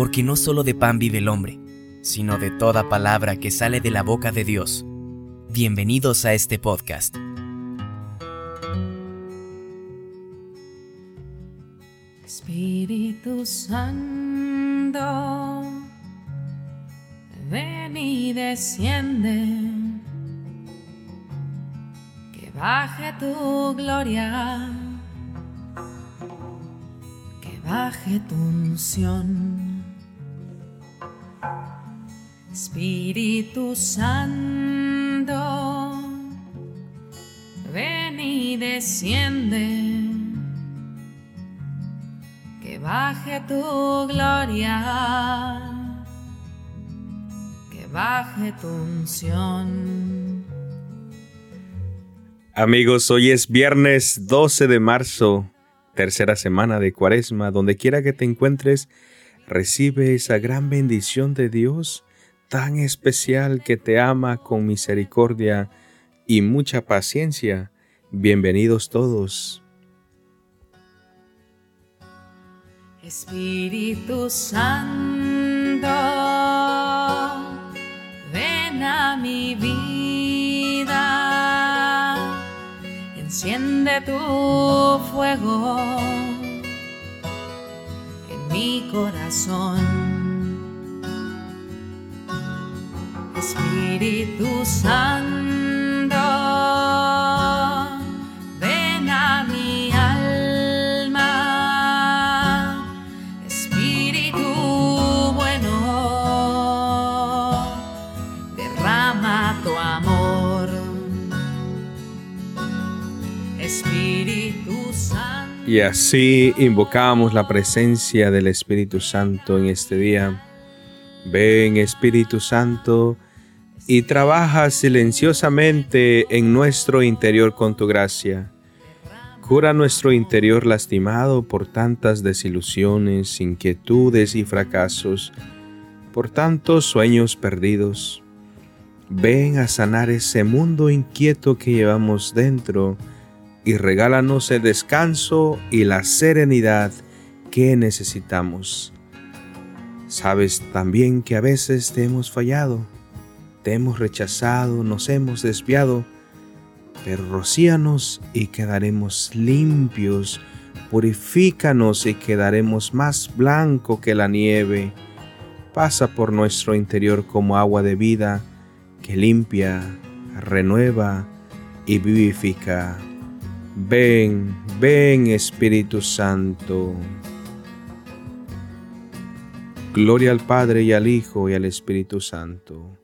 porque no solo de pan vive el hombre, sino de toda palabra que sale de la boca de Dios. Bienvenidos a este podcast. Espíritu Santo, ven y desciende, que baje tu gloria baje tu unción. Espíritu Santo, ven y desciende, que baje tu gloria, que baje tu unción. Amigos, hoy es viernes 12 de marzo tercera semana de Cuaresma, donde quiera que te encuentres, recibe esa gran bendición de Dios tan especial que te ama con misericordia y mucha paciencia. Bienvenidos todos. Espíritu Santo, ven a mi vida Enciende tu fuego en mi corazón. Espíritu Santo, ven a mi alma. Espíritu bueno, derrama tu amor. Y así invocamos la presencia del Espíritu Santo en este día. Ven Espíritu Santo y trabaja silenciosamente en nuestro interior con tu gracia. Cura nuestro interior lastimado por tantas desilusiones, inquietudes y fracasos, por tantos sueños perdidos. Ven a sanar ese mundo inquieto que llevamos dentro y regálanos el descanso y la serenidad que necesitamos. Sabes también que a veces te hemos fallado, te hemos rechazado, nos hemos desviado, pero rocíanos y quedaremos limpios, purifícanos y quedaremos más blanco que la nieve. Pasa por nuestro interior como agua de vida que limpia, renueva y vivifica. Ven, ven Espíritu Santo. Gloria al Padre y al Hijo y al Espíritu Santo.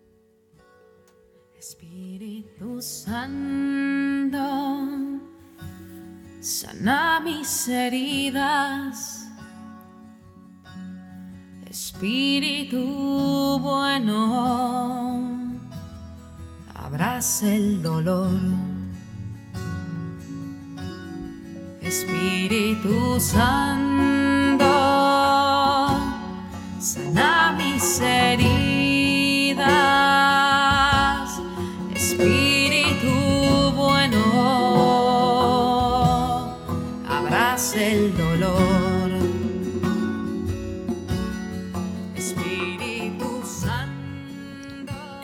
Sana mis heridas. Espíritu bueno, abraza el dolor. Espíritu Santo, sana mis heridas.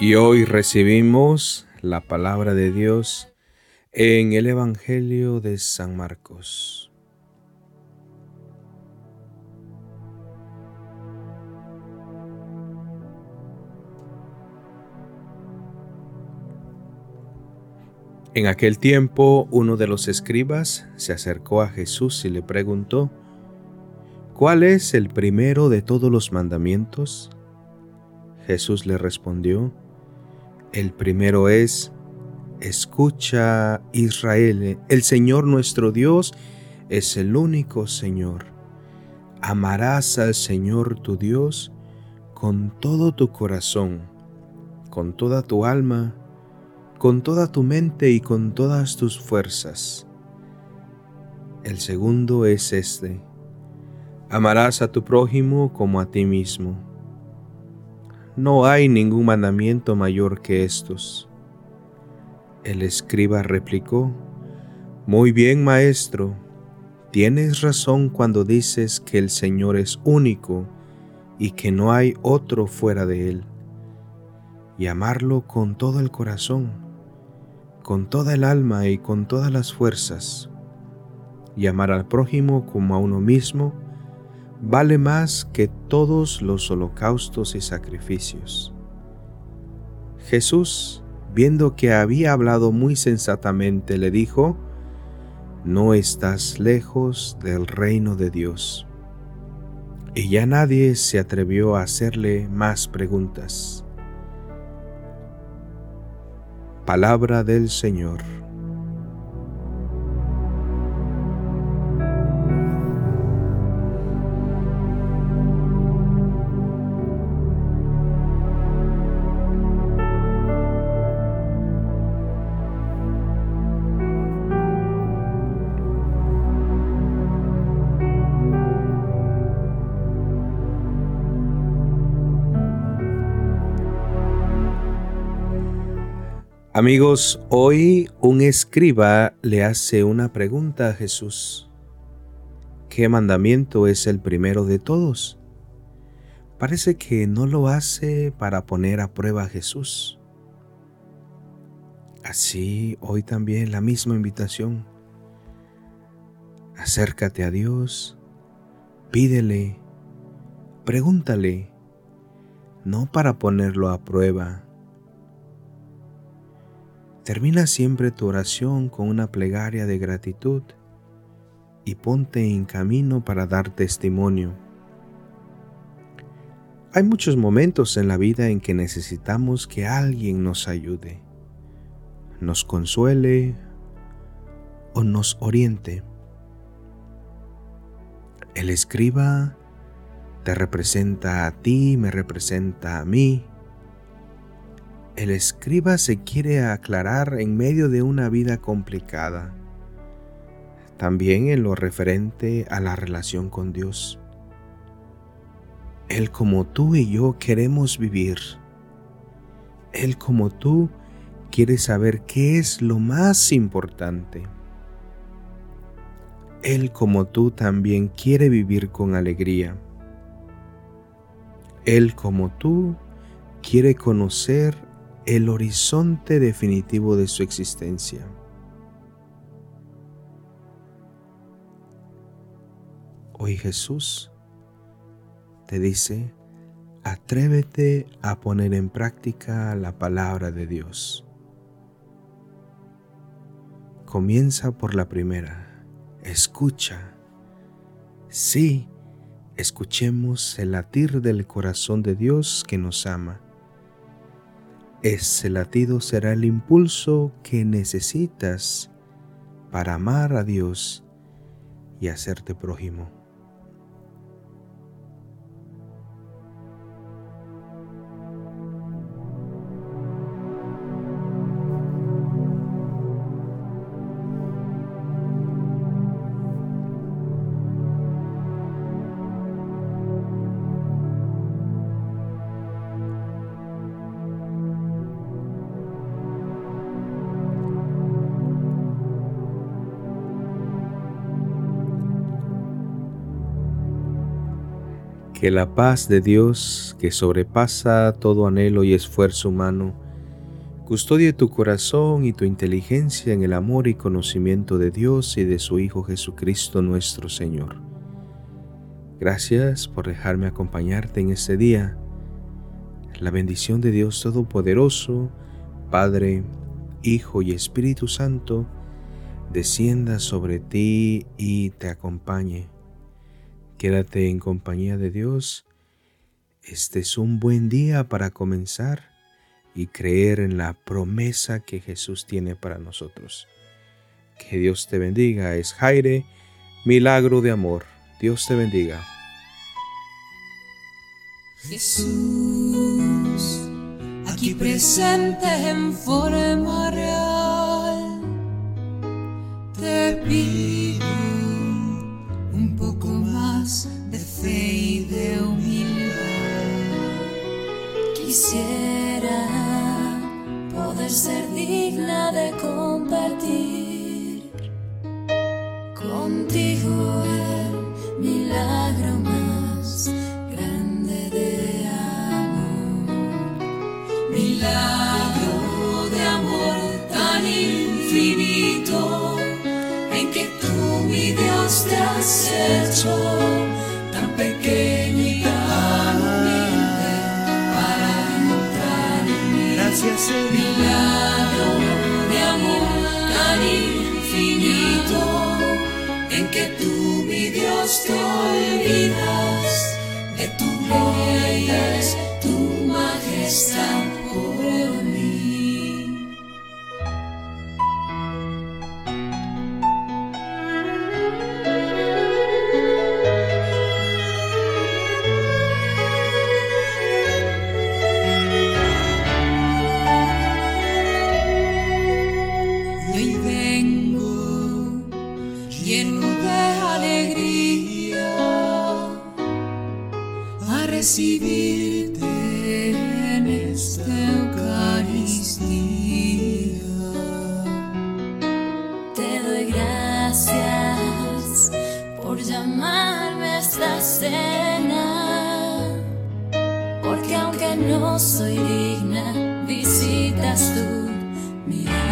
Y hoy recibimos la palabra de Dios en el Evangelio de San Marcos. En aquel tiempo uno de los escribas se acercó a Jesús y le preguntó, ¿cuál es el primero de todos los mandamientos? Jesús le respondió, el primero es, Escucha, Israel, el Señor nuestro Dios es el único Señor. Amarás al Señor tu Dios con todo tu corazón, con toda tu alma, con toda tu mente y con todas tus fuerzas. El segundo es este. Amarás a tu prójimo como a ti mismo. No hay ningún mandamiento mayor que estos. El escriba replicó, Muy bien, maestro, tienes razón cuando dices que el Señor es único y que no hay otro fuera de Él, y amarlo con todo el corazón, con toda el alma y con todas las fuerzas, y amar al prójimo como a uno mismo, vale más que todos los holocaustos y sacrificios. Jesús, viendo que había hablado muy sensatamente, le dijo, No estás lejos del reino de Dios. Y ya nadie se atrevió a hacerle más preguntas. Palabra del Señor. Amigos, hoy un escriba le hace una pregunta a Jesús. ¿Qué mandamiento es el primero de todos? Parece que no lo hace para poner a prueba a Jesús. Así, hoy también la misma invitación. Acércate a Dios, pídele, pregúntale, no para ponerlo a prueba, Termina siempre tu oración con una plegaria de gratitud y ponte en camino para dar testimonio. Hay muchos momentos en la vida en que necesitamos que alguien nos ayude, nos consuele o nos oriente. El escriba te representa a ti, me representa a mí, el escriba se quiere aclarar en medio de una vida complicada, también en lo referente a la relación con Dios. Él como tú y yo queremos vivir. Él como tú quiere saber qué es lo más importante. Él como tú también quiere vivir con alegría. Él como tú quiere conocer el horizonte definitivo de su existencia. Hoy Jesús te dice, atrévete a poner en práctica la palabra de Dios. Comienza por la primera, escucha. Sí, escuchemos el latir del corazón de Dios que nos ama ese latido será el impulso que necesitas para amar a Dios y hacerte prójimo. Que la paz de Dios, que sobrepasa todo anhelo y esfuerzo humano, custodie tu corazón y tu inteligencia en el amor y conocimiento de Dios y de su Hijo Jesucristo nuestro Señor. Gracias por dejarme acompañarte en este día. La bendición de Dios Todopoderoso, Padre, Hijo y Espíritu Santo, descienda sobre ti y te acompañe Quédate en compañía de Dios. Este es un buen día para comenzar y creer en la promesa que Jesús tiene para nosotros. Que Dios te bendiga. Es Jaire, milagro de amor. Dios te bendiga. Jesús, aquí presente en forma real, te pido humilde para entrar en mí. Gracias, Señor. Lleno de alegría a recibirte en esta Eucaristía. Te doy gracias por llamarme a esta cena, porque aunque no soy digna, visitas tú mi alma.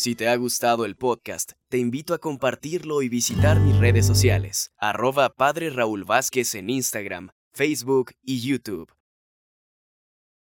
Si te ha gustado el podcast, te invito a compartirlo y visitar mis redes sociales, arroba Padre Raúl Vázquez en Instagram, Facebook y YouTube.